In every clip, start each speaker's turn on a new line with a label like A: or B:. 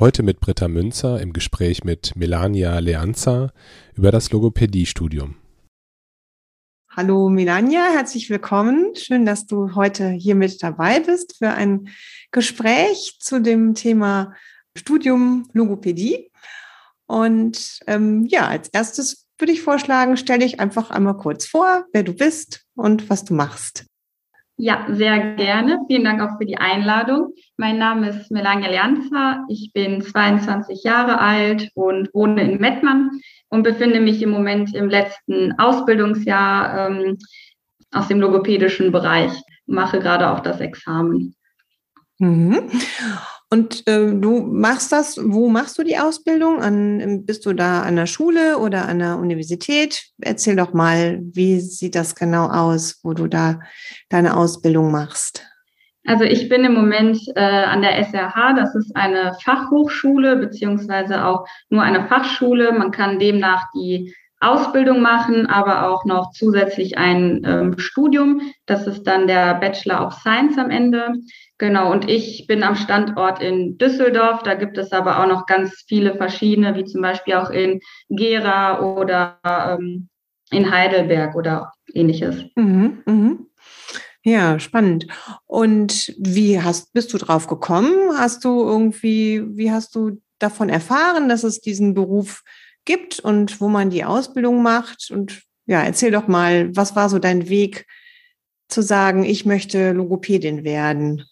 A: Heute mit Britta Münzer im Gespräch mit Melania Leanza über das Logopädiestudium.
B: Hallo Melania, herzlich willkommen. Schön, dass du heute hier mit dabei bist für ein Gespräch zu dem Thema Studium Logopädie. Und ähm, ja, als erstes würde ich vorschlagen, stell dich einfach einmal kurz vor, wer du bist und was du machst.
C: Ja, sehr gerne. Vielen Dank auch für die Einladung. Mein Name ist Melania Leanza. Ich bin 22 Jahre alt und wohne in Mettmann und befinde mich im Moment im letzten Ausbildungsjahr ähm, aus dem logopädischen Bereich. Mache gerade auch das Examen.
B: Mhm. Und äh, du machst das, wo machst du die Ausbildung? An, bist du da an der Schule oder an der Universität? Erzähl doch mal, wie sieht das genau aus, wo du da deine Ausbildung machst?
C: Also ich bin im Moment äh, an der SRH, das ist eine Fachhochschule, beziehungsweise auch nur eine Fachschule. Man kann demnach die Ausbildung machen, aber auch noch zusätzlich ein ähm, Studium. Das ist dann der Bachelor of Science am Ende. Genau, und ich bin am Standort in Düsseldorf. Da gibt es aber auch noch ganz viele verschiedene, wie zum Beispiel auch in Gera oder ähm, in Heidelberg oder ähnliches.
B: Mhm, mhm. Ja, spannend. Und wie hast, bist du drauf gekommen? Hast du irgendwie, wie hast du davon erfahren, dass es diesen Beruf gibt und wo man die Ausbildung macht? Und ja, erzähl doch mal, was war so dein Weg zu sagen, ich möchte Logopädin werden?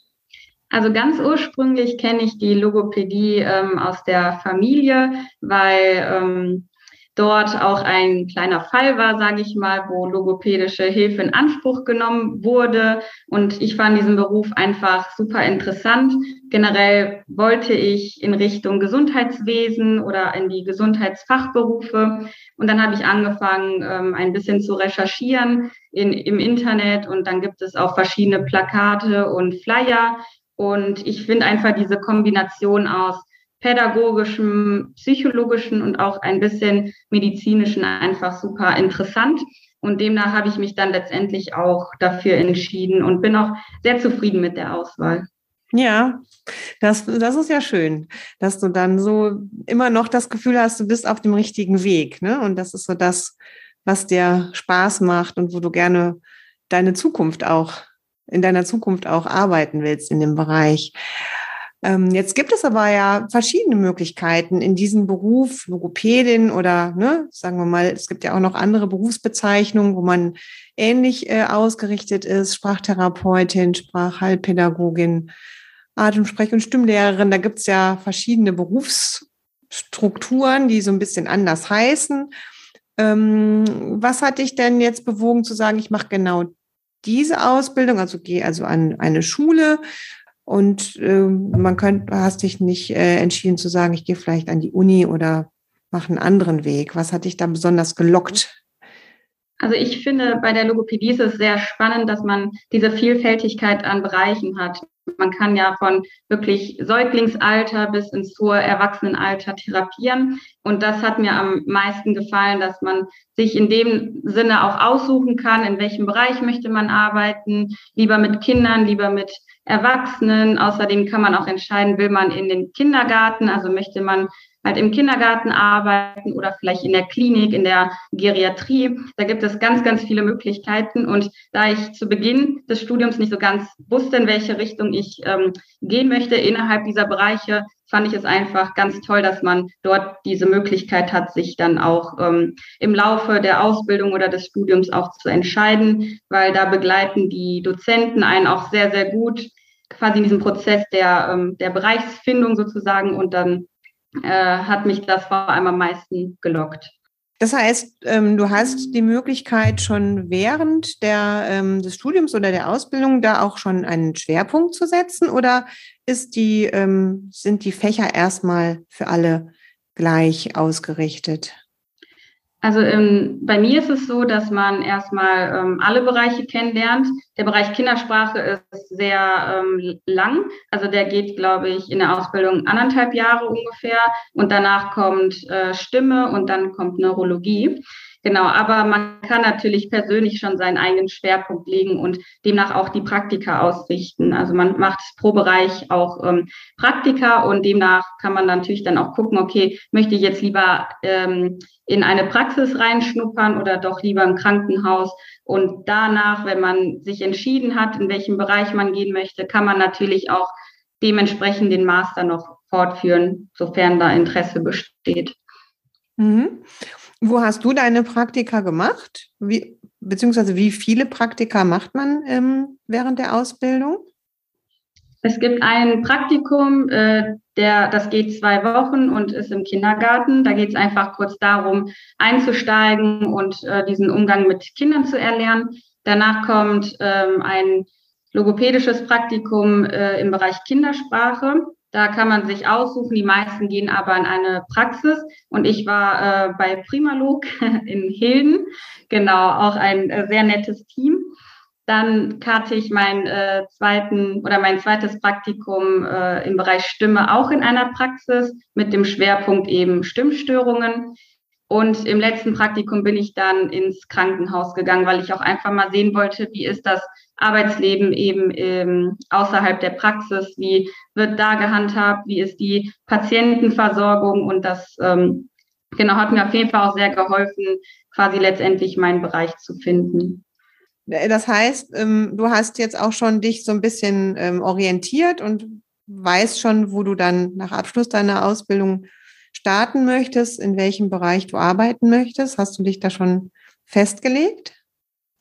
C: Also ganz ursprünglich kenne ich die Logopädie ähm, aus der Familie, weil ähm, dort auch ein kleiner Fall war, sage ich mal, wo logopädische Hilfe in Anspruch genommen wurde. Und ich fand diesen Beruf einfach super interessant. Generell wollte ich in Richtung Gesundheitswesen oder in die Gesundheitsfachberufe. Und dann habe ich angefangen, ähm, ein bisschen zu recherchieren in, im Internet. Und dann gibt es auch verschiedene Plakate und Flyer, und ich finde einfach diese Kombination aus pädagogischem, psychologischen und auch ein bisschen medizinischen einfach super interessant. Und demnach habe ich mich dann letztendlich auch dafür entschieden und bin auch sehr zufrieden mit der Auswahl.
B: Ja, das, das ist ja schön, dass du dann so immer noch das Gefühl hast, du bist auf dem richtigen Weg. Ne? Und das ist so das, was dir Spaß macht und wo du gerne deine Zukunft auch in deiner Zukunft auch arbeiten willst in dem Bereich. Ähm, jetzt gibt es aber ja verschiedene Möglichkeiten in diesem Beruf, Logopädin oder, ne, sagen wir mal, es gibt ja auch noch andere Berufsbezeichnungen, wo man ähnlich äh, ausgerichtet ist, Sprachtherapeutin, Sprachheilpädagogin, Atemsprech- und Stimmlehrerin. Da gibt es ja verschiedene Berufsstrukturen, die so ein bisschen anders heißen. Ähm, was hat dich denn jetzt bewogen zu sagen, ich mache genau diese Ausbildung, also geh also an eine Schule und äh, man könnte, hast dich nicht äh, entschieden zu sagen, ich gehe vielleicht an die Uni oder mache einen anderen Weg. Was hat dich da besonders gelockt?
C: Also ich finde, bei der Logopädie ist es sehr spannend, dass man diese Vielfältigkeit an Bereichen hat. Man kann ja von wirklich Säuglingsalter bis ins hohe Erwachsenenalter therapieren. Und das hat mir am meisten gefallen, dass man sich in dem Sinne auch aussuchen kann, in welchem Bereich möchte man arbeiten, lieber mit Kindern, lieber mit Erwachsenen. Außerdem kann man auch entscheiden, will man in den Kindergarten, also möchte man halt im Kindergarten arbeiten oder vielleicht in der Klinik, in der Geriatrie. Da gibt es ganz, ganz viele Möglichkeiten. Und da ich zu Beginn des Studiums nicht so ganz wusste, in welche Richtung ich ähm, gehen möchte innerhalb dieser Bereiche, fand ich es einfach ganz toll, dass man dort diese Möglichkeit hat, sich dann auch ähm, im Laufe der Ausbildung oder des Studiums auch zu entscheiden, weil da begleiten die Dozenten einen auch sehr, sehr gut quasi in diesem Prozess der, ähm, der Bereichsfindung sozusagen und dann äh, hat mich das vor allem am meisten gelockt.
B: Das heißt, ähm, du hast die Möglichkeit, schon während der, ähm, des Studiums oder der Ausbildung da auch schon einen Schwerpunkt zu setzen oder ist die, ähm, sind die Fächer erstmal für alle gleich ausgerichtet?
C: Also ähm, bei mir ist es so, dass man erstmal ähm, alle Bereiche kennenlernt. Der Bereich Kindersprache ist sehr ähm, lang. Also der geht, glaube ich, in der Ausbildung anderthalb Jahre ungefähr. Und danach kommt äh, Stimme und dann kommt Neurologie. Genau, aber man kann natürlich persönlich schon seinen eigenen Schwerpunkt legen und demnach auch die Praktika ausrichten. Also man macht pro Bereich auch ähm, Praktika und demnach kann man natürlich dann auch gucken, okay, möchte ich jetzt lieber ähm, in eine Praxis reinschnuppern oder doch lieber im Krankenhaus. Und danach, wenn man sich entschieden hat, in welchem Bereich man gehen möchte, kann man natürlich auch dementsprechend den Master noch fortführen, sofern da Interesse besteht.
B: Mhm. Wo hast du deine Praktika gemacht? Wie, beziehungsweise wie viele Praktika macht man ähm, während der Ausbildung?
C: Es gibt ein Praktikum, äh, der, das geht zwei Wochen und ist im Kindergarten. Da geht es einfach kurz darum, einzusteigen und äh, diesen Umgang mit Kindern zu erlernen. Danach kommt ähm, ein logopädisches Praktikum äh, im Bereich Kindersprache. Da kann man sich aussuchen. Die meisten gehen aber in eine Praxis. Und ich war äh, bei Primalog in Hilden. Genau, auch ein äh, sehr nettes Team. Dann hatte ich meinen äh, zweiten oder mein zweites Praktikum äh, im Bereich Stimme auch in einer Praxis mit dem Schwerpunkt eben Stimmstörungen. Und im letzten Praktikum bin ich dann ins Krankenhaus gegangen, weil ich auch einfach mal sehen wollte, wie ist das Arbeitsleben eben ähm, außerhalb der Praxis, wie wird da gehandhabt, wie ist die Patientenversorgung und das ähm, genau hat mir auf jeden Fall auch sehr geholfen, quasi letztendlich meinen Bereich zu finden.
B: Äh, das heißt, ähm, du hast jetzt auch schon dich so ein bisschen ähm, orientiert und weißt schon, wo du dann nach Abschluss deiner Ausbildung starten möchtest, in welchem Bereich du arbeiten möchtest. Hast du dich da schon festgelegt?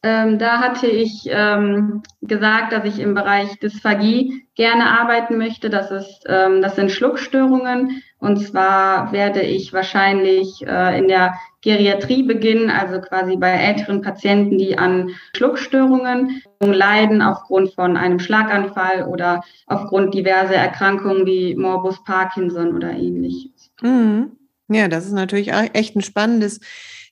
C: Ähm, da hatte ich ähm, gesagt, dass ich im Bereich Dysphagie gerne arbeiten möchte. Das ist, ähm, das sind Schluckstörungen. Und zwar werde ich wahrscheinlich äh, in der Geriatrie beginnen, also quasi bei älteren Patienten, die an Schluckstörungen leiden aufgrund von einem Schlaganfall oder aufgrund diverser Erkrankungen wie Morbus Parkinson oder ähnliches.
B: Mhm. Ja, das ist natürlich echt ein spannendes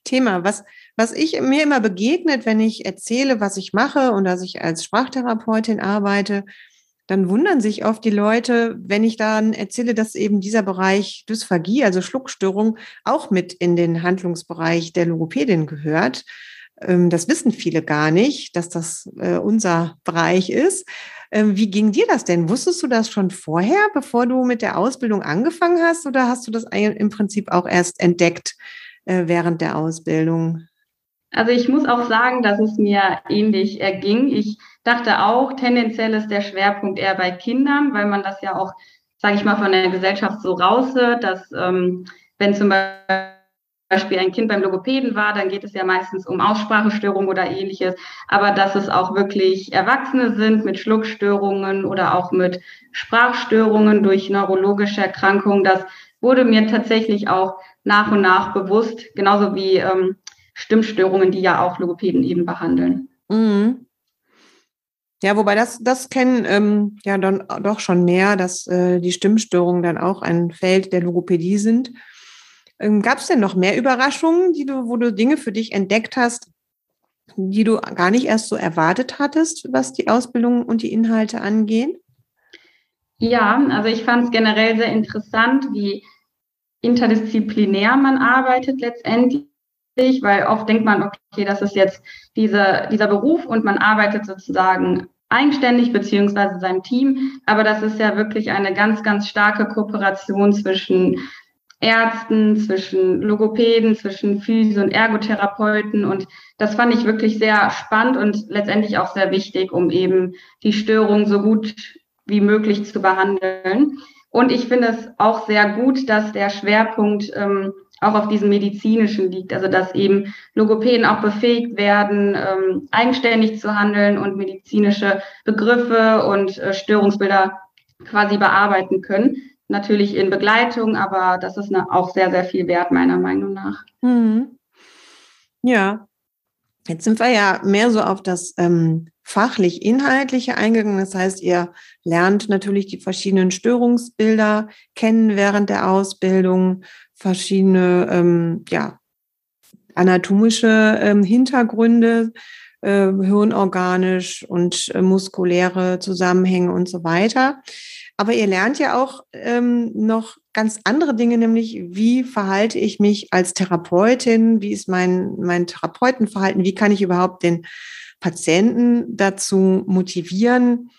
B: Thema. Was was ich mir immer begegnet, wenn ich erzähle, was ich mache und dass ich als Sprachtherapeutin arbeite, dann wundern sich oft die Leute, wenn ich dann erzähle, dass eben dieser Bereich Dysphagie, also Schluckstörung, auch mit in den Handlungsbereich der Logopädin gehört. Ähm, das wissen viele gar nicht, dass das äh, unser Bereich ist. Ähm, wie ging dir das denn? Wusstest du das schon vorher, bevor du mit der Ausbildung angefangen hast, oder hast du das im Prinzip auch erst entdeckt äh, während der Ausbildung?
C: Also ich muss auch sagen, dass es mir ähnlich erging. Ich dachte auch, tendenziell ist der Schwerpunkt eher bei Kindern, weil man das ja auch, sage ich mal, von der Gesellschaft so raushört, dass ähm, wenn zum Beispiel ein Kind beim Logopäden war, dann geht es ja meistens um Aussprachestörungen oder ähnliches, aber dass es auch wirklich Erwachsene sind mit Schluckstörungen oder auch mit Sprachstörungen durch neurologische Erkrankungen, das wurde mir tatsächlich auch nach und nach bewusst, genauso wie ähm, Stimmstörungen, die ja auch Logopäden eben behandeln.
B: Mhm. Ja, wobei das, das kennen ähm, ja dann doch schon mehr, dass äh, die Stimmstörungen dann auch ein Feld der Logopädie sind. Ähm, Gab es denn noch mehr Überraschungen, die du, wo du Dinge für dich entdeckt hast, die du gar nicht erst so erwartet hattest, was die Ausbildung und die Inhalte angehen?
C: Ja, also ich fand es generell sehr interessant, wie interdisziplinär man arbeitet letztendlich wichtig, weil oft denkt man, okay, das ist jetzt diese, dieser Beruf und man arbeitet sozusagen eigenständig beziehungsweise seinem Team. Aber das ist ja wirklich eine ganz, ganz starke Kooperation zwischen Ärzten, zwischen Logopäden, zwischen Physio- und Ergotherapeuten. Und das fand ich wirklich sehr spannend und letztendlich auch sehr wichtig, um eben die Störung so gut wie möglich zu behandeln. Und ich finde es auch sehr gut, dass der Schwerpunkt ähm, auch auf diesem medizinischen liegt. Also dass eben Logopäden auch befähigt werden, ähm, eigenständig zu handeln und medizinische Begriffe und äh, Störungsbilder quasi bearbeiten können natürlich in Begleitung, aber das ist eine, auch sehr, sehr viel wert, meiner Meinung nach. Mhm.
B: Ja, jetzt sind wir ja mehr so auf das ähm, fachlich-inhaltliche eingegangen. Das heißt, ihr lernt natürlich die verschiedenen Störungsbilder kennen während der Ausbildung, verschiedene ähm, ja, anatomische ähm, Hintergründe, äh, hirnorganisch und äh, muskuläre Zusammenhänge und so weiter. Aber ihr lernt ja auch ähm, noch ganz andere Dinge, nämlich wie verhalte ich mich als Therapeutin, wie ist mein, mein Therapeutenverhalten, wie kann ich überhaupt den Patienten dazu motivieren,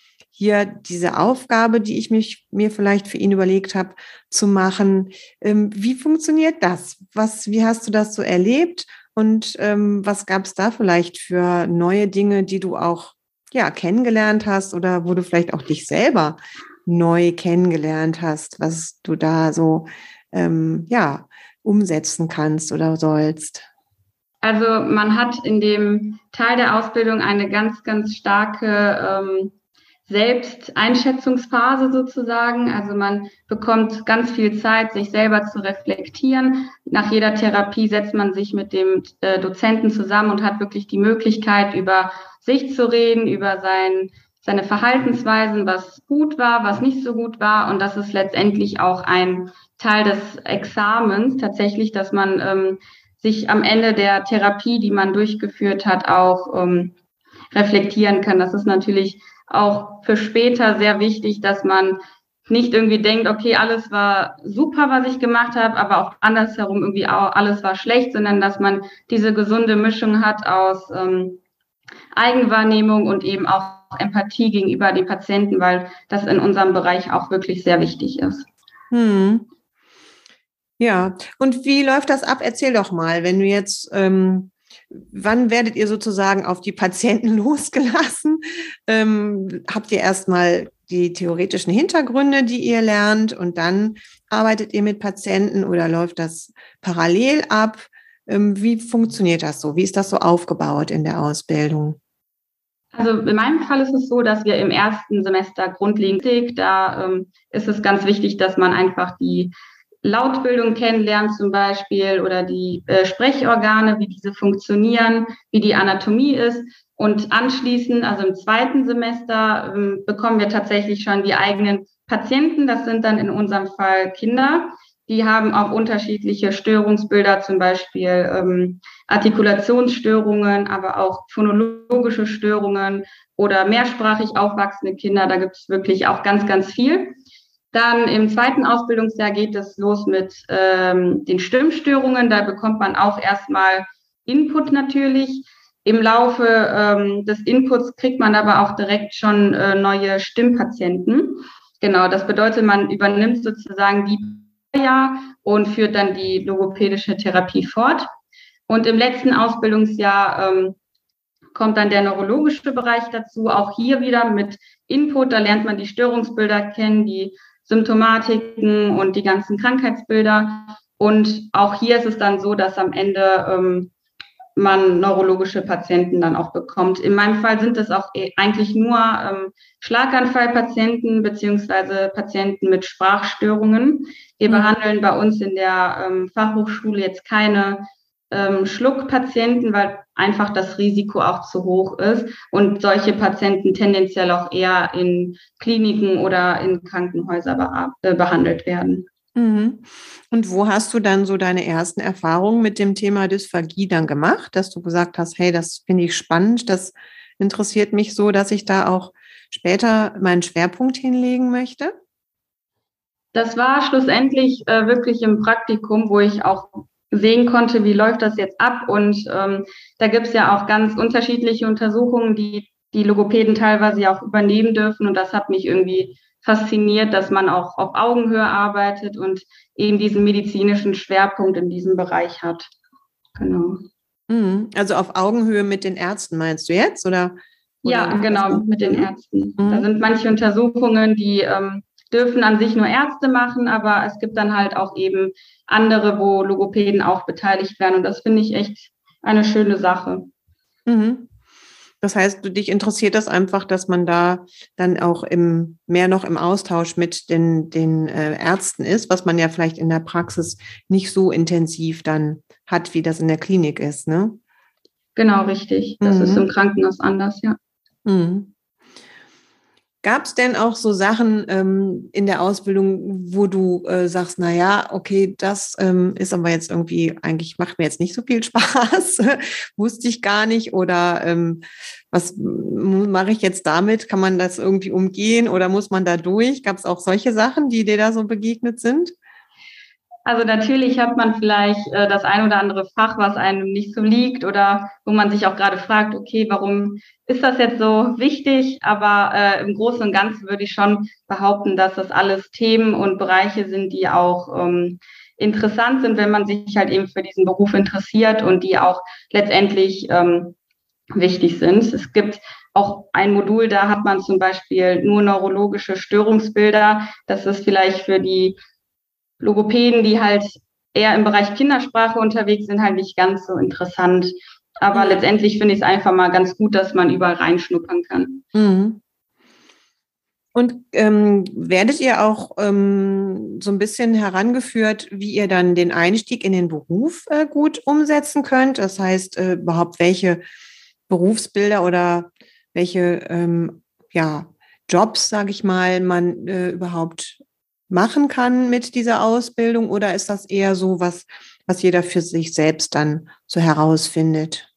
B: hier diese Aufgabe, die ich mich, mir vielleicht für ihn überlegt habe, zu machen. Ähm, wie funktioniert das? Was, wie hast du das so erlebt? Und ähm, was gab es da vielleicht für neue Dinge, die du auch ja, kennengelernt hast oder wo du vielleicht auch dich selber neu kennengelernt hast, was du da so ähm, ja, umsetzen kannst oder sollst?
C: Also man hat in dem Teil der Ausbildung eine ganz, ganz starke ähm, Selbsteinschätzungsphase sozusagen. Also man bekommt ganz viel Zeit, sich selber zu reflektieren. Nach jeder Therapie setzt man sich mit dem äh, Dozenten zusammen und hat wirklich die Möglichkeit, über sich zu reden, über sein seine Verhaltensweisen, was gut war, was nicht so gut war. Und das ist letztendlich auch ein Teil des Examens tatsächlich, dass man ähm, sich am Ende der Therapie, die man durchgeführt hat, auch ähm, reflektieren kann. Das ist natürlich auch für später sehr wichtig, dass man nicht irgendwie denkt, okay, alles war super, was ich gemacht habe, aber auch andersherum irgendwie auch alles war schlecht, sondern dass man diese gesunde Mischung hat aus ähm, Eigenwahrnehmung und eben auch Empathie gegenüber den Patienten, weil das in unserem Bereich auch wirklich sehr wichtig ist. Hm.
B: Ja, und wie läuft das ab? Erzähl doch mal, wenn du jetzt, ähm, wann werdet ihr sozusagen auf die Patienten losgelassen? Ähm, habt ihr erstmal die theoretischen Hintergründe, die ihr lernt und dann arbeitet ihr mit Patienten oder läuft das parallel ab? Ähm, wie funktioniert das so? Wie ist das so aufgebaut in der Ausbildung?
C: Also in meinem Fall ist es so, dass wir im ersten Semester grundlegend, da ähm, ist es ganz wichtig, dass man einfach die Lautbildung kennenlernt zum Beispiel oder die äh, Sprechorgane, wie diese funktionieren, wie die Anatomie ist. Und anschließend, also im zweiten Semester, ähm, bekommen wir tatsächlich schon die eigenen Patienten. Das sind dann in unserem Fall Kinder. Die haben auch unterschiedliche Störungsbilder, zum Beispiel ähm, Artikulationsstörungen, aber auch phonologische Störungen oder mehrsprachig aufwachsende Kinder. Da gibt es wirklich auch ganz, ganz viel. Dann im zweiten Ausbildungsjahr geht es los mit ähm, den Stimmstörungen. Da bekommt man auch erstmal Input natürlich. Im Laufe ähm, des Inputs kriegt man aber auch direkt schon äh, neue Stimmpatienten. Genau, das bedeutet, man übernimmt sozusagen die Jahr und führt dann die logopädische Therapie fort. Und im letzten Ausbildungsjahr ähm, kommt dann der neurologische Bereich dazu, auch hier wieder mit Input. Da lernt man die Störungsbilder kennen, die Symptomatiken und die ganzen Krankheitsbilder. Und auch hier ist es dann so, dass am Ende ähm, man neurologische Patienten dann auch bekommt. In meinem Fall sind es auch e, eigentlich nur ähm, Schlaganfallpatienten beziehungsweise Patienten mit Sprachstörungen. Wir mhm. behandeln bei uns in der ähm, Fachhochschule jetzt keine ähm, Schluckpatienten, weil einfach das Risiko auch zu hoch ist und solche Patienten tendenziell auch eher in Kliniken oder in Krankenhäusern be äh, behandelt werden.
B: Mhm. Und wo hast du dann so deine ersten Erfahrungen mit dem Thema Dysphagie dann gemacht, dass du gesagt hast, hey, das finde ich spannend, das interessiert mich so, dass ich da auch später meinen Schwerpunkt hinlegen möchte?
C: Das war schlussendlich äh, wirklich im Praktikum, wo ich auch sehen konnte, wie läuft das jetzt ab. Und ähm, da gibt es ja auch ganz unterschiedliche Untersuchungen, die die Logopäden teilweise ja auch übernehmen dürfen. Und das hat mich irgendwie fasziniert, dass man auch auf Augenhöhe arbeitet und eben diesen medizinischen Schwerpunkt in diesem Bereich hat.
B: Genau. Mhm. Also auf Augenhöhe mit den Ärzten meinst du jetzt? Oder,
C: oder ja, genau, mit den Ärzten. Mhm. Da sind manche Untersuchungen, die ähm, dürfen an sich nur Ärzte machen, aber es gibt dann halt auch eben andere, wo Logopäden auch beteiligt werden. Und das finde ich echt eine schöne Sache.
B: Mhm. Das heißt, du, dich interessiert das einfach, dass man da dann auch im, mehr noch im Austausch mit den, den äh, Ärzten ist, was man ja vielleicht in der Praxis nicht so intensiv dann hat, wie das in der Klinik ist, ne?
C: Genau, richtig. Das mhm. ist im Krankenhaus anders, ja. Mhm.
B: Gab es denn auch so Sachen ähm, in der Ausbildung, wo du äh, sagst, na ja, okay, das ähm, ist aber jetzt irgendwie, eigentlich macht mir jetzt nicht so viel Spaß, wusste ich gar nicht oder ähm, was mache ich jetzt damit? Kann man das irgendwie umgehen oder muss man da durch? Gab es auch solche Sachen, die dir da so begegnet sind?
C: Also natürlich hat man vielleicht äh, das ein oder andere Fach, was einem nicht so liegt oder wo man sich auch gerade fragt, okay, warum ist das jetzt so wichtig? Aber äh, im Großen und Ganzen würde ich schon behaupten, dass das alles Themen und Bereiche sind, die auch ähm, interessant sind, wenn man sich halt eben für diesen Beruf interessiert und die auch letztendlich ähm, wichtig sind. Es gibt auch ein Modul, da hat man zum Beispiel nur neurologische Störungsbilder. Das ist vielleicht für die Logopäden, die halt eher im Bereich Kindersprache unterwegs sind, halt nicht ganz so interessant. Aber mhm. letztendlich finde ich es einfach mal ganz gut, dass man überall reinschnuppern kann. Mhm.
B: Und ähm, werdet ihr auch ähm, so ein bisschen herangeführt, wie ihr dann den Einstieg in den Beruf äh, gut umsetzen könnt? Das heißt, äh, überhaupt welche Berufsbilder oder welche ähm, ja, Jobs, sage ich mal, man äh, überhaupt machen kann mit dieser Ausbildung oder ist das eher so was, was jeder für sich selbst dann so herausfindet?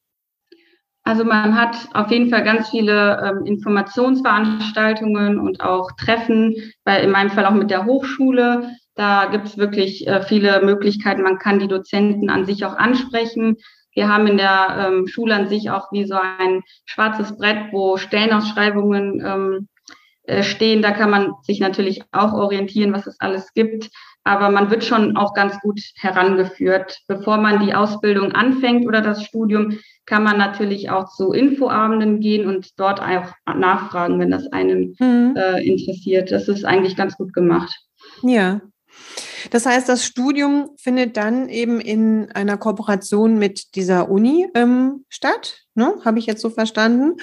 C: Also man hat auf jeden Fall ganz viele ähm, Informationsveranstaltungen und auch Treffen, bei, in meinem Fall auch mit der Hochschule. Da gibt es wirklich äh, viele Möglichkeiten. Man kann die Dozenten an sich auch ansprechen. Wir haben in der ähm, Schule an sich auch wie so ein schwarzes Brett, wo Stellenausschreibungen ähm, äh, stehen. Da kann man sich natürlich auch orientieren, was es alles gibt. Aber man wird schon auch ganz gut herangeführt. Bevor man die Ausbildung anfängt oder das Studium, kann man natürlich auch zu Infoabenden gehen und dort auch nachfragen, wenn das einen mhm. äh, interessiert. Das ist eigentlich ganz gut gemacht.
B: Ja. Das heißt, das Studium findet dann eben in einer Kooperation mit dieser Uni ähm, statt, ne? habe ich jetzt so verstanden.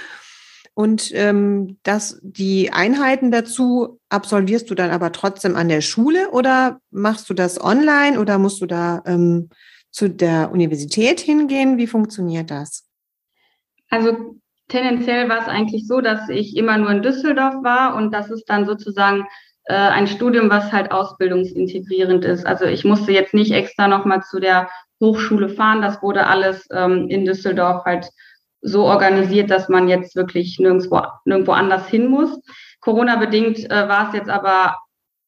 B: Und ähm, das, die Einheiten dazu absolvierst du dann aber trotzdem an der Schule oder machst du das online oder musst du da ähm, zu der Universität hingehen? Wie funktioniert das?
C: Also tendenziell war es eigentlich so, dass ich immer nur in Düsseldorf war und das ist dann sozusagen äh, ein Studium, was halt ausbildungsintegrierend ist. Also ich musste jetzt nicht extra nochmal zu der Hochschule fahren, das wurde alles ähm, in Düsseldorf halt so organisiert, dass man jetzt wirklich nirgendwo, nirgendwo anders hin muss. Corona-bedingt äh, war es jetzt aber,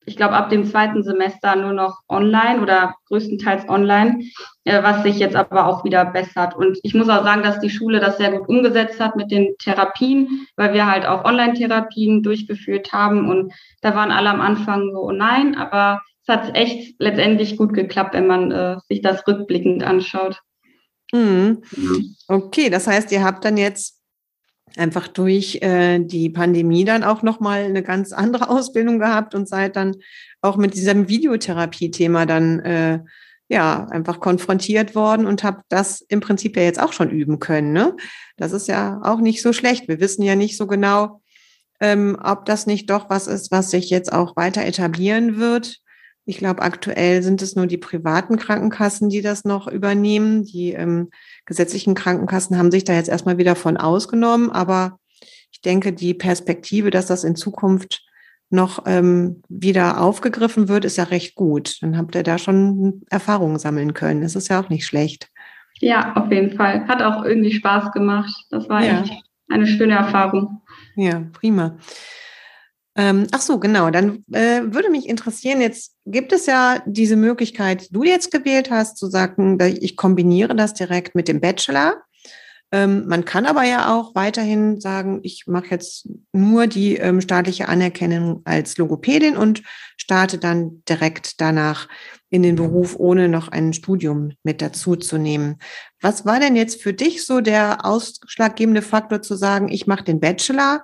C: ich glaube, ab dem zweiten Semester nur noch online oder größtenteils online, äh, was sich jetzt aber auch wieder bessert. Und ich muss auch sagen, dass die Schule das sehr gut umgesetzt hat mit den Therapien, weil wir halt auch Online-Therapien durchgeführt haben. Und da waren alle am Anfang so, oh nein, aber es hat echt letztendlich gut geklappt, wenn man äh, sich das rückblickend anschaut.
B: Mhm. Okay, das heißt, ihr habt dann jetzt einfach durch äh, die Pandemie dann auch nochmal eine ganz andere Ausbildung gehabt und seid dann auch mit diesem Videotherapie-Thema dann äh, ja einfach konfrontiert worden und habt das im Prinzip ja jetzt auch schon üben können. Ne? Das ist ja auch nicht so schlecht. Wir wissen ja nicht so genau, ähm, ob das nicht doch was ist, was sich jetzt auch weiter etablieren wird. Ich glaube, aktuell sind es nur die privaten Krankenkassen, die das noch übernehmen. Die ähm, gesetzlichen Krankenkassen haben sich da jetzt erstmal wieder von ausgenommen. Aber ich denke, die Perspektive, dass das in Zukunft noch ähm, wieder aufgegriffen wird, ist ja recht gut. Dann habt ihr da schon Erfahrungen sammeln können. Das ist ja auch nicht schlecht.
C: Ja, auf jeden Fall. Hat auch irgendwie Spaß gemacht. Das war ja. echt eine schöne Erfahrung.
B: Ja, prima. Ähm, ach so, genau. Dann äh, würde mich interessieren, jetzt gibt es ja diese Möglichkeit, die du jetzt gewählt hast, zu sagen, ich kombiniere das direkt mit dem Bachelor. Ähm, man kann aber ja auch weiterhin sagen, ich mache jetzt nur die ähm, staatliche Anerkennung als Logopädin und starte dann direkt danach in den Beruf, ohne noch ein Studium mit dazu zu nehmen. Was war denn jetzt für dich so der ausschlaggebende Faktor zu sagen, ich mache den Bachelor?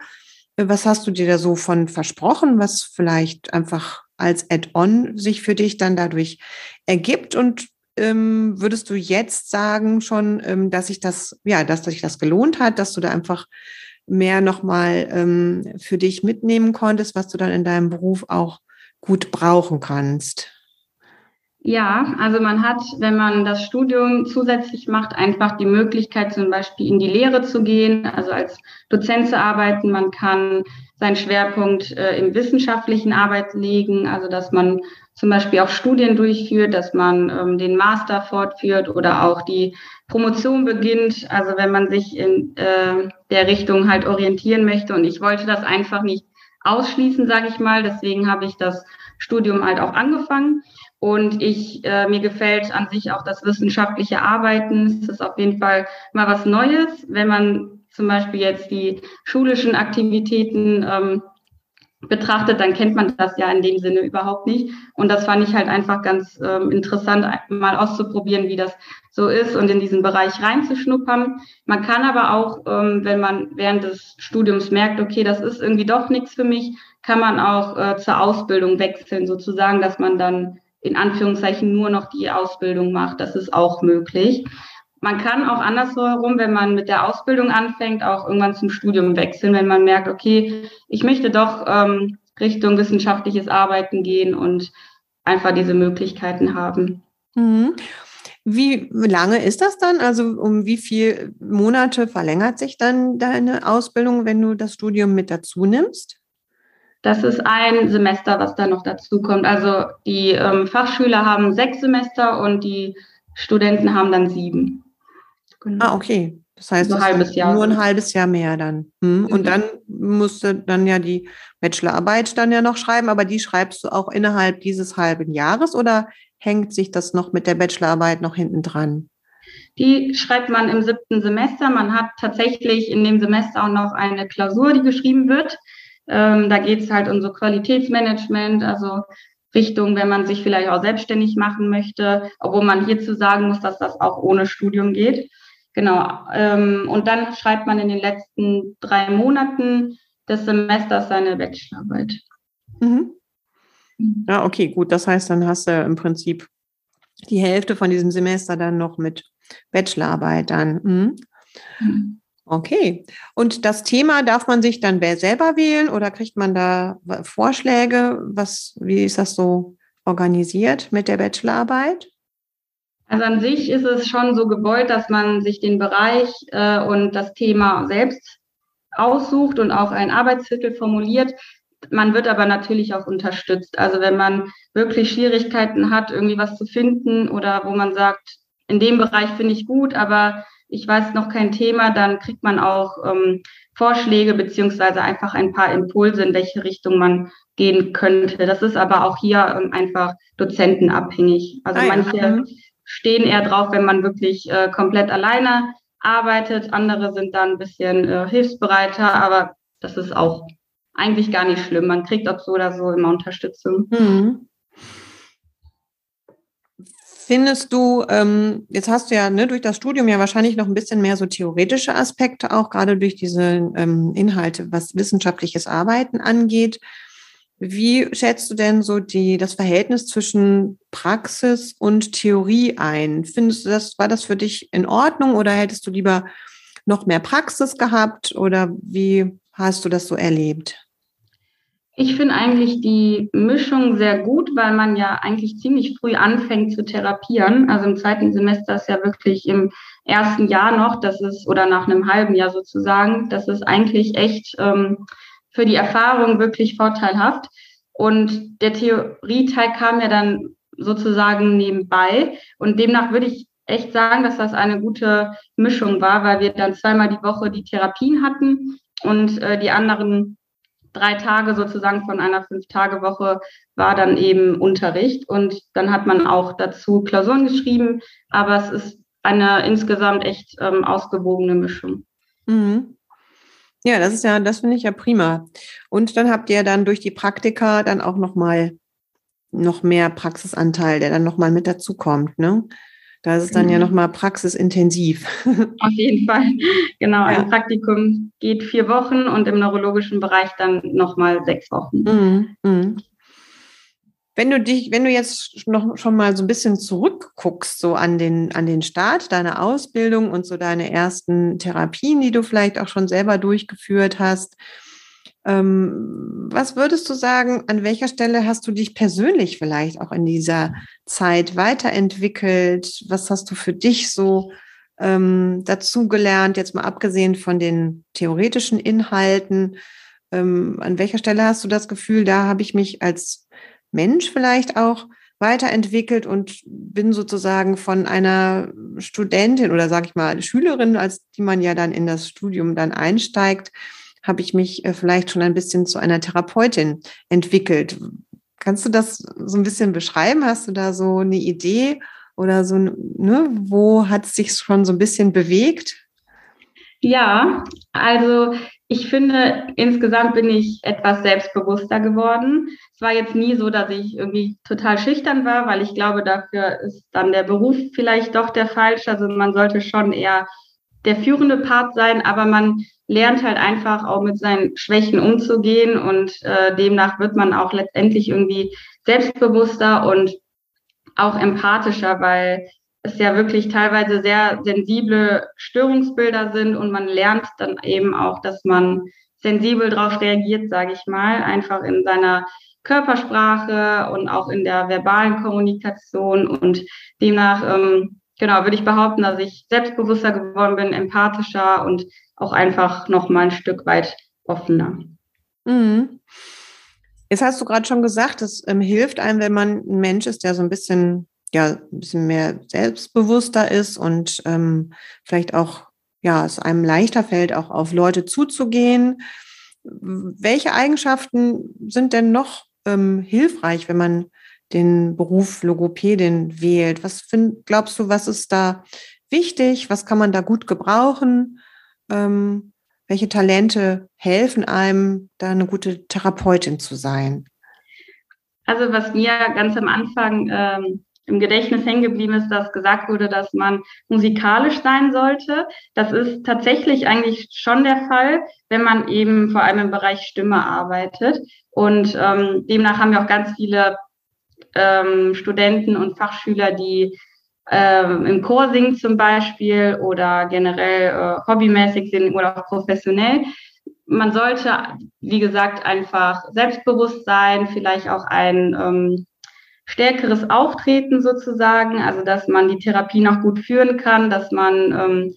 B: Was hast du dir da so von versprochen, was vielleicht einfach als Add-on sich für dich dann dadurch ergibt? Und ähm, würdest du jetzt sagen schon, ähm, dass sich das, ja, dass sich das gelohnt hat, dass du da einfach mehr nochmal ähm, für dich mitnehmen konntest, was du dann in deinem Beruf auch gut brauchen kannst?
C: Ja, also man hat, wenn man das Studium zusätzlich macht, einfach die Möglichkeit, zum Beispiel in die Lehre zu gehen, also als Dozent zu arbeiten. Man kann seinen Schwerpunkt äh, im wissenschaftlichen Arbeit legen, also dass man zum Beispiel auch Studien durchführt, dass man ähm, den Master fortführt oder auch die Promotion beginnt. Also wenn man sich in äh, der Richtung halt orientieren möchte. Und ich wollte das einfach nicht ausschließen, sage ich mal. Deswegen habe ich das Studium halt auch angefangen. Und ich, äh, mir gefällt an sich auch das wissenschaftliche Arbeiten. Es ist auf jeden Fall mal was Neues, wenn man zum Beispiel jetzt die schulischen Aktivitäten ähm, betrachtet, dann kennt man das ja in dem Sinne überhaupt nicht. Und das fand ich halt einfach ganz ähm, interessant, mal auszuprobieren, wie das so ist und in diesen Bereich reinzuschnuppern. Man kann aber auch, ähm, wenn man während des Studiums merkt, okay, das ist irgendwie doch nichts für mich, kann man auch äh, zur Ausbildung wechseln, sozusagen, dass man dann in Anführungszeichen nur noch die Ausbildung macht. Das ist auch möglich. Man kann auch andersherum, wenn man mit der Ausbildung anfängt, auch irgendwann zum Studium wechseln, wenn man merkt, okay, ich möchte doch ähm, Richtung wissenschaftliches Arbeiten gehen und einfach diese Möglichkeiten haben.
B: Mhm. Wie lange ist das dann? Also um wie viele Monate verlängert sich dann deine Ausbildung, wenn du das Studium mit dazu nimmst?
C: Das ist ein Semester, was da noch dazu kommt. Also die ähm, Fachschüler haben sechs Semester und die Studenten haben dann sieben.
B: Genau. Ah, okay. Das heißt, ein halbes Jahr. nur ein halbes Jahr mehr dann. Hm. Und mhm. dann musste dann ja die Bachelorarbeit dann ja noch schreiben, aber die schreibst du auch innerhalb dieses halben Jahres oder hängt sich das noch mit der Bachelorarbeit noch hinten dran?
C: Die schreibt man im siebten Semester. Man hat tatsächlich in dem Semester auch noch eine Klausur, die geschrieben wird. Ähm, da geht es halt um so Qualitätsmanagement, also Richtung, wenn man sich vielleicht auch selbstständig machen möchte, obwohl man hierzu sagen muss, dass das auch ohne Studium geht. Genau. Ähm, und dann schreibt man in den letzten drei Monaten des Semesters seine Bachelorarbeit.
B: Mhm. Ja, okay, gut. Das heißt, dann hast du im Prinzip die Hälfte von diesem Semester dann noch mit Bachelorarbeit dann. Mhm. Mhm. Okay. Und das Thema darf man sich dann selber wählen oder kriegt man da Vorschläge? Was, wie ist das so organisiert mit der Bachelorarbeit?
C: Also an sich ist es schon so gewollt, dass man sich den Bereich äh, und das Thema selbst aussucht und auch ein Arbeitstitel formuliert. Man wird aber natürlich auch unterstützt. Also wenn man wirklich Schwierigkeiten hat, irgendwie was zu finden oder wo man sagt, in dem Bereich finde ich gut, aber ich weiß noch kein Thema, dann kriegt man auch ähm, Vorschläge beziehungsweise einfach ein paar Impulse, in welche Richtung man gehen könnte. Das ist aber auch hier ähm, einfach dozentenabhängig. Also ah, manche ja stehen eher drauf, wenn man wirklich äh, komplett alleine arbeitet. Andere sind dann ein bisschen äh, hilfsbereiter, aber das ist auch eigentlich gar nicht schlimm. Man kriegt auch so oder so immer Unterstützung. Mhm.
B: Findest du, ähm, jetzt hast du ja ne, durch das Studium ja wahrscheinlich noch ein bisschen mehr so theoretische Aspekte, auch gerade durch diese ähm, Inhalte, was wissenschaftliches Arbeiten angeht. Wie schätzt du denn so die, das Verhältnis zwischen Praxis und Theorie ein? Findest du das, war das für dich in Ordnung oder hättest du lieber noch mehr Praxis gehabt oder wie hast du das so erlebt?
C: Ich finde eigentlich die Mischung sehr gut, weil man ja eigentlich ziemlich früh anfängt zu therapieren. Also im zweiten Semester ist ja wirklich im ersten Jahr noch, das ist, oder nach einem halben Jahr sozusagen, das ist eigentlich echt ähm, für die Erfahrung wirklich vorteilhaft. Und der Theorieteil kam ja dann sozusagen nebenbei. Und demnach würde ich echt sagen, dass das eine gute Mischung war, weil wir dann zweimal die Woche die Therapien hatten und äh, die anderen drei Tage sozusagen von einer Fünf-Tage-Woche war dann eben Unterricht. Und dann hat man auch dazu Klausuren geschrieben. Aber es ist eine insgesamt echt ähm, ausgewogene Mischung. Mhm.
B: Ja, das ist ja, das finde ich ja prima. Und dann habt ihr dann durch die Praktika dann auch nochmal noch mehr Praxisanteil, der dann nochmal mit dazukommt, ne? Da ist es dann mhm. ja nochmal praxisintensiv.
C: Auf jeden Fall. Genau, ja. ein Praktikum geht vier Wochen und im neurologischen Bereich dann nochmal sechs Wochen. Mhm. Mhm.
B: Wenn du dich, wenn du jetzt noch schon mal so ein bisschen zurückguckst, so an den, an den Start deiner Ausbildung und so deine ersten Therapien, die du vielleicht auch schon selber durchgeführt hast, ähm, was würdest du sagen, an welcher Stelle hast du dich persönlich vielleicht auch in dieser Zeit weiterentwickelt? Was hast du für dich so ähm, dazu gelernt, jetzt mal abgesehen von den theoretischen Inhalten? Ähm, an welcher Stelle hast du das Gefühl, da habe ich mich als Mensch vielleicht auch weiterentwickelt und bin sozusagen von einer Studentin oder sage ich mal Schülerin, als die man ja dann in das Studium dann einsteigt, habe ich mich äh, vielleicht schon ein bisschen zu einer Therapeutin entwickelt. Kannst du das so ein bisschen beschreiben? Hast du da so eine Idee oder so, ne, wo hat es sich schon so ein bisschen bewegt?
C: Ja, also ich finde, insgesamt bin ich etwas selbstbewusster geworden. Es war jetzt nie so, dass ich irgendwie total schüchtern war, weil ich glaube, dafür ist dann der Beruf vielleicht doch der falsche. Also man sollte schon eher der führende Part sein, aber man lernt halt einfach auch mit seinen Schwächen umzugehen und äh, demnach wird man auch letztendlich irgendwie selbstbewusster und auch empathischer, weil es ja wirklich teilweise sehr sensible Störungsbilder sind und man lernt dann eben auch, dass man sensibel darauf reagiert, sage ich mal, einfach in seiner Körpersprache und auch in der verbalen Kommunikation und demnach, ähm, genau, würde ich behaupten, dass ich selbstbewusster geworden bin, empathischer und auch einfach noch mal ein Stück weit offener. Mhm.
B: Jetzt hast du gerade schon gesagt, es ähm, hilft einem, wenn man ein Mensch ist, der so ein bisschen ja ein bisschen mehr selbstbewusster ist und ähm, vielleicht auch ja es einem leichter fällt, auch auf Leute zuzugehen. Welche Eigenschaften sind denn noch ähm, hilfreich, wenn man den Beruf Logopädin wählt? Was find, glaubst du, was ist da wichtig? Was kann man da gut gebrauchen? Ähm, welche Talente helfen einem, da eine gute Therapeutin zu sein?
C: Also was mir ganz am Anfang ähm, im Gedächtnis hängen geblieben ist, dass gesagt wurde, dass man musikalisch sein sollte. Das ist tatsächlich eigentlich schon der Fall, wenn man eben vor allem im Bereich Stimme arbeitet. Und ähm, demnach haben wir auch ganz viele ähm, Studenten und Fachschüler, die ähm, im Chor singen zum Beispiel oder generell äh, hobbymäßig sind oder auch professionell. Man sollte, wie gesagt, einfach selbstbewusst sein, vielleicht auch ein ähm, stärkeres Auftreten sozusagen, also dass man die Therapie noch gut führen kann, dass man ähm,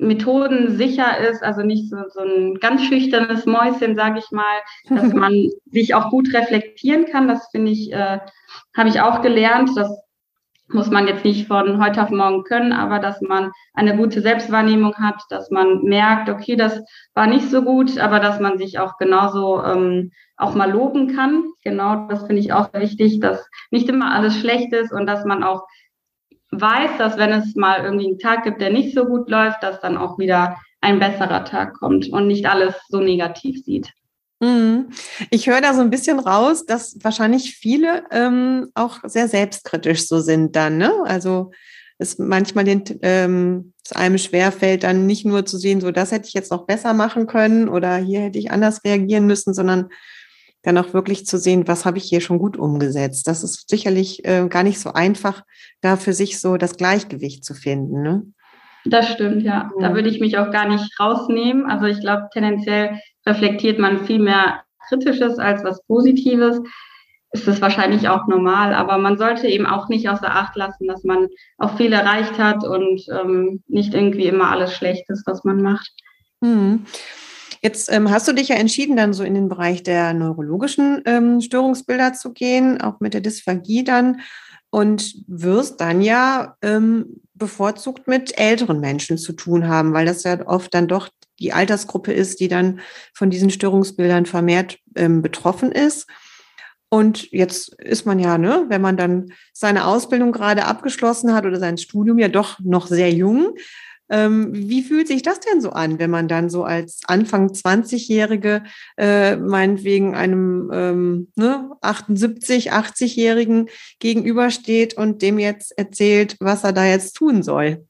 C: Methoden sicher ist, also nicht so, so ein ganz schüchternes Mäuschen, sage ich mal, dass man sich auch gut reflektieren kann. Das finde ich, äh, habe ich auch gelernt. Das muss man jetzt nicht von heute auf morgen können, aber dass man eine gute Selbstwahrnehmung hat, dass man merkt, okay, das war nicht so gut, aber dass man sich auch genauso ähm, auch mal loben kann. Genau, das finde ich auch wichtig, dass nicht immer alles schlecht ist und dass man auch weiß, dass wenn es mal irgendwie einen Tag gibt, der nicht so gut läuft, dass dann auch wieder ein besserer Tag kommt und nicht alles so negativ sieht.
B: Mhm. Ich höre da so ein bisschen raus, dass wahrscheinlich viele ähm, auch sehr selbstkritisch so sind dann. Ne? Also es manchmal den, ähm, es einem schwerfällt, dann nicht nur zu sehen, so das hätte ich jetzt noch besser machen können oder hier hätte ich anders reagieren müssen, sondern dann auch wirklich zu sehen, was habe ich hier schon gut umgesetzt. Das ist sicherlich äh, gar nicht so einfach, da für sich so das Gleichgewicht zu finden. Ne?
C: Das stimmt, ja. Da würde ich mich auch gar nicht rausnehmen. Also ich glaube, tendenziell reflektiert man viel mehr Kritisches als was Positives. Ist das wahrscheinlich auch normal, aber man sollte eben auch nicht außer Acht lassen, dass man auch viel erreicht hat und ähm, nicht irgendwie immer alles schlecht ist, was man macht.
B: Hm. Jetzt ähm, hast du dich ja entschieden, dann so in den Bereich der neurologischen ähm, Störungsbilder zu gehen, auch mit der Dysphagie dann und wirst dann ja ähm, bevorzugt mit älteren Menschen zu tun haben, weil das ja oft dann doch die Altersgruppe ist, die dann von diesen Störungsbildern vermehrt ähm, betroffen ist. Und jetzt ist man ja, ne, wenn man dann seine Ausbildung gerade abgeschlossen hat oder sein Studium ja doch noch sehr jung. Ähm, wie fühlt sich das denn so an, wenn man dann so als Anfang 20-Jährige äh, meinetwegen einem ähm, ne, 78, 80-Jährigen gegenübersteht und dem jetzt erzählt, was er da jetzt tun soll?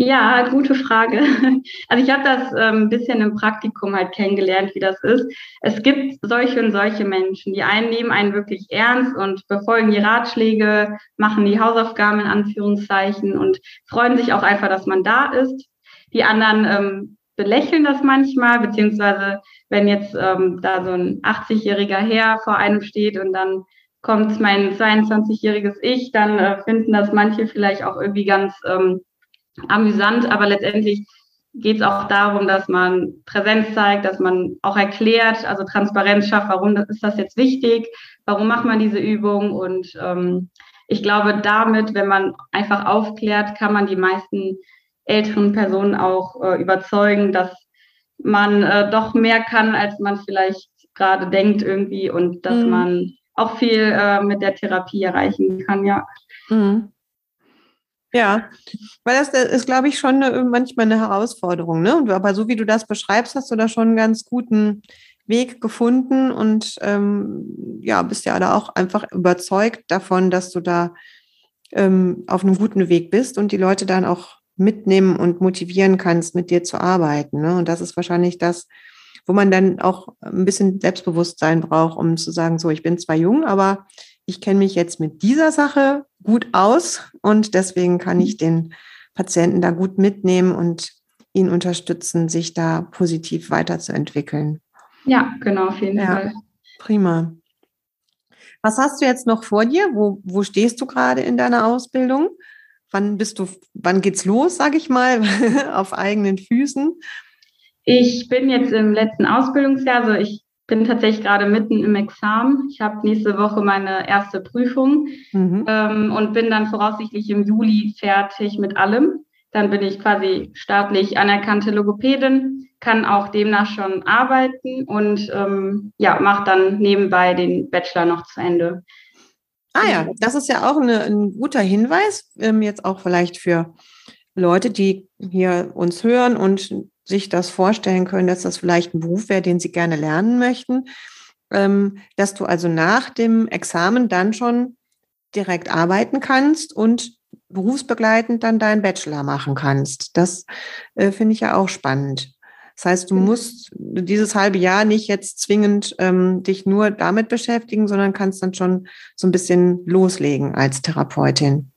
C: Ja, gute Frage. Also ich habe das ähm, ein bisschen im Praktikum halt kennengelernt, wie das ist. Es gibt solche und solche Menschen. Die einen nehmen einen wirklich ernst und befolgen die Ratschläge, machen die Hausaufgaben in Anführungszeichen und freuen sich auch einfach, dass man da ist. Die anderen ähm, belächeln das manchmal, beziehungsweise wenn jetzt ähm, da so ein 80-jähriger Herr vor einem steht und dann kommt mein 22-jähriges Ich, dann äh, finden das manche vielleicht auch irgendwie ganz ähm, amüsant, aber letztendlich geht es auch darum, dass man Präsenz zeigt, dass man auch erklärt, also Transparenz schafft, warum ist das jetzt wichtig, warum macht man diese Übung und ähm, ich glaube, damit, wenn man einfach aufklärt, kann man die meisten älteren Personen auch äh, überzeugen, dass man äh, doch mehr kann, als man vielleicht gerade denkt irgendwie und dass mhm. man auch viel äh, mit der Therapie erreichen kann, ja. Mhm.
B: Ja, weil das ist, glaube ich, schon eine, manchmal eine Herausforderung. Ne? Aber so wie du das beschreibst, hast du da schon einen ganz guten Weg gefunden und ähm, ja, bist ja da auch einfach überzeugt davon, dass du da ähm, auf einem guten Weg bist und die Leute dann auch mitnehmen und motivieren kannst, mit dir zu arbeiten. Ne? Und das ist wahrscheinlich das, wo man dann auch ein bisschen Selbstbewusstsein braucht, um zu sagen, so, ich bin zwar jung, aber ich kenne mich jetzt mit dieser Sache gut aus und deswegen kann ich den Patienten da gut mitnehmen und ihn unterstützen, sich da positiv weiterzuentwickeln.
C: Ja, genau, auf jeden ja, Fall.
B: Prima. Was hast du jetzt noch vor dir? Wo, wo stehst du gerade in deiner Ausbildung? Wann bist du, wann geht's los, sage ich mal, auf eigenen Füßen?
C: Ich bin jetzt im letzten Ausbildungsjahr, also ich bin tatsächlich gerade mitten im Examen. Ich habe nächste Woche meine erste Prüfung mhm. ähm, und bin dann voraussichtlich im Juli fertig mit allem. Dann bin ich quasi staatlich anerkannte Logopädin, kann auch demnach schon arbeiten und ähm, ja, mache dann nebenbei den Bachelor noch zu Ende.
B: Ah ja, das ist ja auch eine, ein guter Hinweis, ähm, jetzt auch vielleicht für Leute, die hier uns hören und sich das vorstellen können, dass das vielleicht ein Beruf wäre, den sie gerne lernen möchten, ähm, dass du also nach dem Examen dann schon direkt arbeiten kannst und berufsbegleitend dann deinen Bachelor machen kannst. Das äh, finde ich ja auch spannend. Das heißt, du musst dieses halbe Jahr nicht jetzt zwingend ähm, dich nur damit beschäftigen, sondern kannst dann schon so ein bisschen loslegen als Therapeutin.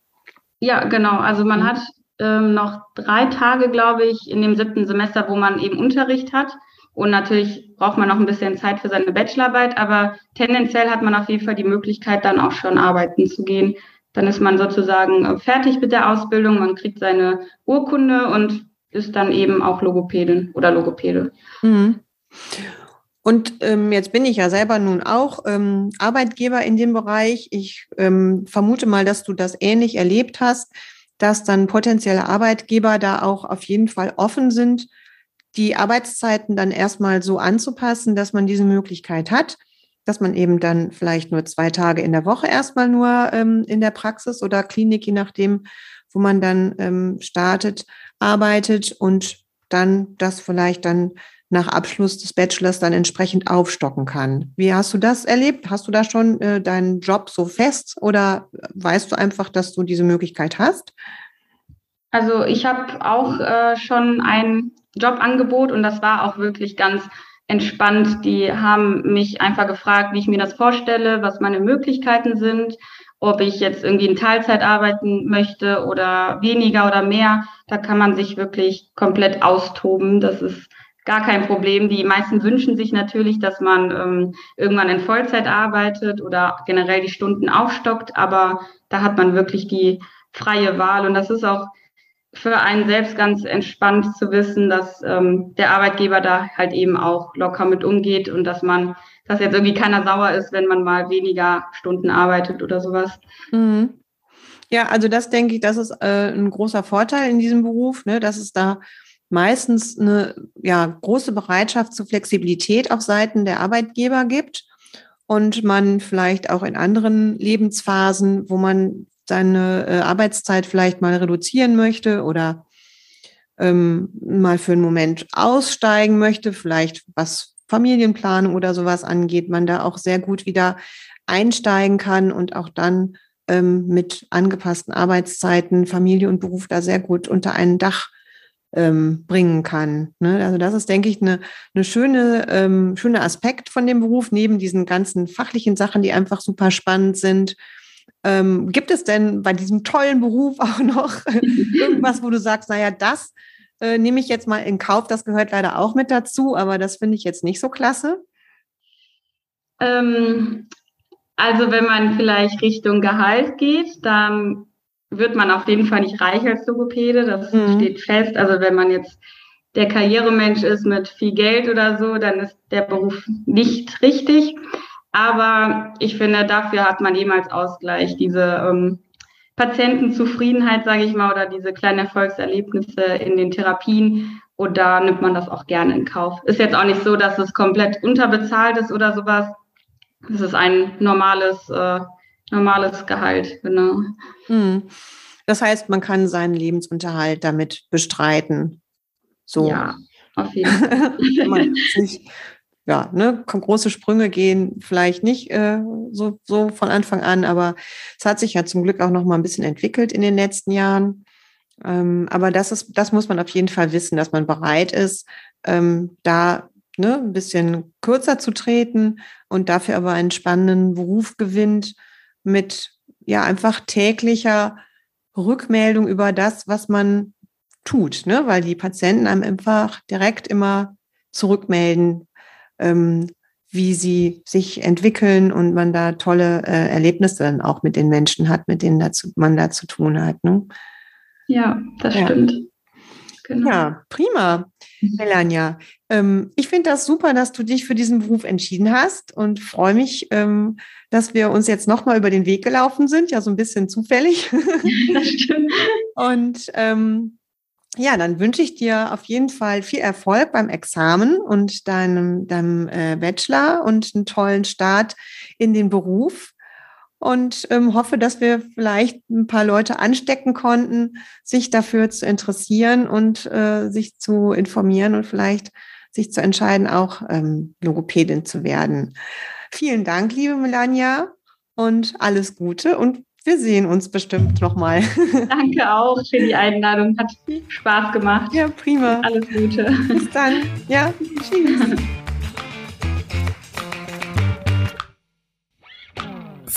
C: Ja, genau. Also man mhm. hat ähm, noch drei Tage, glaube ich, in dem siebten Semester, wo man eben Unterricht hat. Und natürlich braucht man noch ein bisschen Zeit für seine Bachelorarbeit, aber tendenziell hat man auf jeden Fall die Möglichkeit, dann auch schon arbeiten zu gehen. Dann ist man sozusagen äh, fertig mit der Ausbildung, man kriegt seine Urkunde und ist dann eben auch Logopädin oder Logopäde. Mhm.
B: Und ähm, jetzt bin ich ja selber nun auch ähm, Arbeitgeber in dem Bereich. Ich ähm, vermute mal, dass du das ähnlich erlebt hast dass dann potenzielle Arbeitgeber da auch auf jeden Fall offen sind, die Arbeitszeiten dann erstmal so anzupassen, dass man diese Möglichkeit hat, dass man eben dann vielleicht nur zwei Tage in der Woche erstmal nur ähm, in der Praxis oder Klinik, je nachdem, wo man dann ähm, startet, arbeitet und dann das vielleicht dann nach Abschluss des Bachelors dann entsprechend aufstocken kann. Wie hast du das erlebt? Hast du da schon äh, deinen Job so fest oder weißt du einfach, dass du diese Möglichkeit hast?
C: Also ich habe auch äh, schon ein Jobangebot und das war auch wirklich ganz entspannt. Die haben mich einfach gefragt, wie ich mir das vorstelle, was meine Möglichkeiten sind, ob ich jetzt irgendwie in Teilzeit arbeiten möchte oder weniger oder mehr. Da kann man sich wirklich komplett austoben. Das ist gar kein Problem. Die meisten wünschen sich natürlich, dass man ähm, irgendwann in Vollzeit arbeitet oder generell die Stunden aufstockt, aber da hat man wirklich die freie Wahl und das ist auch für einen selbst ganz entspannt zu wissen, dass ähm, der Arbeitgeber da halt eben auch locker mit umgeht und dass man, dass jetzt irgendwie keiner sauer ist, wenn man mal weniger Stunden arbeitet oder sowas. Mhm.
B: Ja, also das denke ich, das ist äh, ein großer Vorteil in diesem Beruf, ne, dass es da meistens eine ja, große Bereitschaft zur Flexibilität auf Seiten der Arbeitgeber gibt. und man vielleicht auch in anderen Lebensphasen, wo man seine äh, Arbeitszeit vielleicht mal reduzieren möchte oder ähm, mal für einen Moment aussteigen möchte, vielleicht was Familienplanung oder sowas angeht, man da auch sehr gut wieder einsteigen kann und auch dann ähm, mit angepassten Arbeitszeiten Familie und Beruf da sehr gut unter ein Dach ähm, bringen kann. Ne? Also das ist, denke ich, eine, eine schöne, ähm, schöner Aspekt von dem Beruf, neben diesen ganzen fachlichen Sachen, die einfach super spannend sind. Ähm, gibt es denn bei diesem tollen Beruf auch noch irgendwas, wo du sagst, naja, das äh, nehme ich jetzt mal in Kauf, das gehört leider auch mit dazu, aber das finde ich jetzt nicht so klasse?
C: Ähm, also wenn man vielleicht Richtung Gehalt geht, dann wird man auf jeden Fall nicht reich als Logopäde, das mhm. steht fest. Also wenn man jetzt der Karrieremensch ist mit viel Geld oder so, dann ist der Beruf nicht richtig. Aber ich finde, dafür hat man eben als Ausgleich diese ähm, Patientenzufriedenheit, sage ich mal, oder diese kleinen Erfolgserlebnisse in den Therapien. Und da nimmt man das auch gerne in Kauf. Ist jetzt auch nicht so, dass es komplett unterbezahlt ist oder sowas. Es ist ein normales, äh, normales Gehalt, genau.
B: Hm. Das heißt, man kann seinen Lebensunterhalt damit bestreiten.
C: So. Ja, auf jeden Fall.
B: ja, ne, große Sprünge gehen vielleicht nicht äh, so, so von Anfang an, aber es hat sich ja zum Glück auch noch mal ein bisschen entwickelt in den letzten Jahren. Ähm, aber das ist, das muss man auf jeden Fall wissen, dass man bereit ist, ähm, da ne, ein bisschen kürzer zu treten und dafür aber einen spannenden Beruf gewinnt mit ja einfach täglicher Rückmeldung über das, was man tut, ne? weil die Patienten einem einfach direkt immer zurückmelden, ähm, wie sie sich entwickeln und man da tolle äh, Erlebnisse dann auch mit den Menschen hat, mit denen dazu, man da zu tun hat. Ne?
C: Ja, das ja. stimmt.
B: Genau. Ja, prima, mhm. Melania. Ähm, ich finde das super, dass du dich für diesen Beruf entschieden hast und freue mich, ähm, dass wir uns jetzt nochmal über den Weg gelaufen sind, ja so ein bisschen zufällig. Das stimmt. und ähm, ja, dann wünsche ich dir auf jeden Fall viel Erfolg beim Examen und deinem, deinem äh, Bachelor und einen tollen Start in den Beruf. Und ähm, hoffe, dass wir vielleicht ein paar Leute anstecken konnten, sich dafür zu interessieren und äh, sich zu informieren und vielleicht sich zu entscheiden, auch ähm, Logopädin zu werden. Vielen Dank, liebe Melania, und alles Gute und wir sehen uns bestimmt nochmal.
C: Danke auch für die Einladung. Hat Spaß gemacht.
B: Ja, prima.
C: Alles Gute.
B: Bis dann. Ja, tschüss.